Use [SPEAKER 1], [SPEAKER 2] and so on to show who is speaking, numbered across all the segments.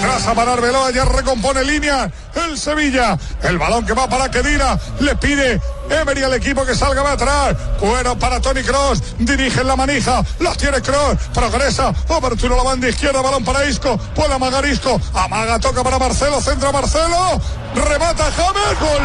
[SPEAKER 1] Retrasa para Arbeloa, ya recompone línea el Sevilla. El balón que va para Kedira. Le pide Emery al equipo que salga va atrás. Cuero para Tony Cross. Dirige en la manija. Los tiene Cross. Progresa. Apertura la banda izquierda. Balón para Isco. Puede amagar Isco. Amaga, toca para Marcelo. Centra Marcelo. Remata James. Gol,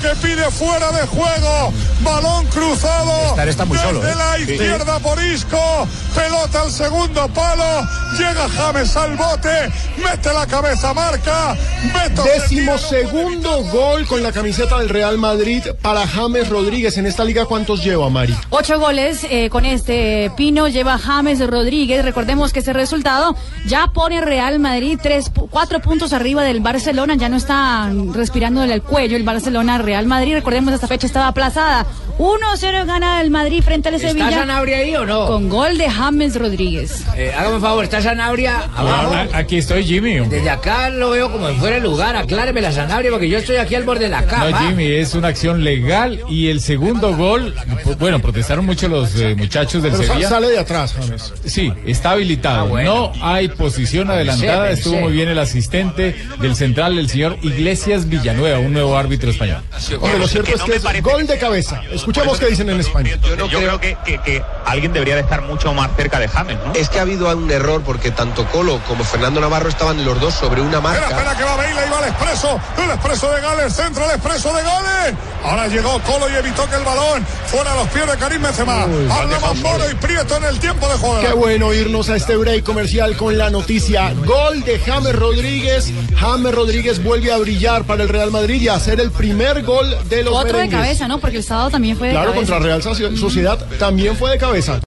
[SPEAKER 1] que pide fuera de juego. Balón cruzado.
[SPEAKER 2] Estar está muy
[SPEAKER 1] desde
[SPEAKER 2] solo, ¿eh?
[SPEAKER 1] la
[SPEAKER 2] Sí.
[SPEAKER 1] izquierda por Isco. Pelota al segundo palo. Llega James al bote. Mete la cabeza, marca. Beto
[SPEAKER 3] Décimo segundo gol con la camiseta del Real Madrid para James Rodríguez. En esta liga, ¿cuántos lleva, Mari?
[SPEAKER 4] Ocho goles eh, con este Pino lleva James Rodríguez. Recordemos que ese resultado ya pone Real Madrid tres, cuatro puntos arriba del Barcelona. Ya no está respirándole el cuello el Barcelona Real Madrid. Recordemos esta fecha estaba aplazada. 1-0 gana el Madrid frente al
[SPEAKER 2] ¿Está
[SPEAKER 4] Sevilla
[SPEAKER 2] Sanabria ahí o no?
[SPEAKER 4] con gol de James Rodríguez.
[SPEAKER 2] Eh, hágame un favor, ¿está Sanabria abajo?
[SPEAKER 5] Aquí estoy, Jimmy. hombre.
[SPEAKER 2] Desde acá lo veo como en fuera de lugar. Acláreme la Sanabria porque yo estoy aquí al borde de la cama.
[SPEAKER 5] No, Jimmy, es una acción legal y el segundo gol, bueno, protestaron mucho los eh, muchachos del
[SPEAKER 3] Pero
[SPEAKER 5] Sevilla.
[SPEAKER 3] sale de atrás, James.
[SPEAKER 5] Sí, está habilitado.
[SPEAKER 2] Ah, bueno.
[SPEAKER 5] No hay posición adelantada. Estuvo muy bien el asistente del central, el señor Iglesias Villanueva, un nuevo árbitro español.
[SPEAKER 3] Hombre, lo cierto es que es gol de cabeza. Escuchemos qué dicen en España.
[SPEAKER 6] Yo, creo que, que- que alguien debería de estar mucho más cerca de James, ¿no?
[SPEAKER 7] Es que ha habido un error porque tanto Colo como Fernando Navarro estaban los dos sobre una
[SPEAKER 1] Espera,
[SPEAKER 7] marca.
[SPEAKER 1] espera que va Bale y va al expreso. El expreso de Gales, centra el expreso de Gales. Ahora llegó Colo y evitó que el balón fuera a los pies de Karim Benzema. Habla Moro y Prieto en el tiempo de juego.
[SPEAKER 3] Qué bueno irnos a este break comercial con la noticia. Gol de James Rodríguez. James Rodríguez vuelve a brillar para el Real Madrid y a hacer el primer gol de los
[SPEAKER 4] Otro de
[SPEAKER 3] merengues.
[SPEAKER 4] cabeza, ¿no? Porque el sábado también fue de
[SPEAKER 3] Claro,
[SPEAKER 4] cabeza.
[SPEAKER 3] contra Real Soci- Sociedad también fue de cabeza.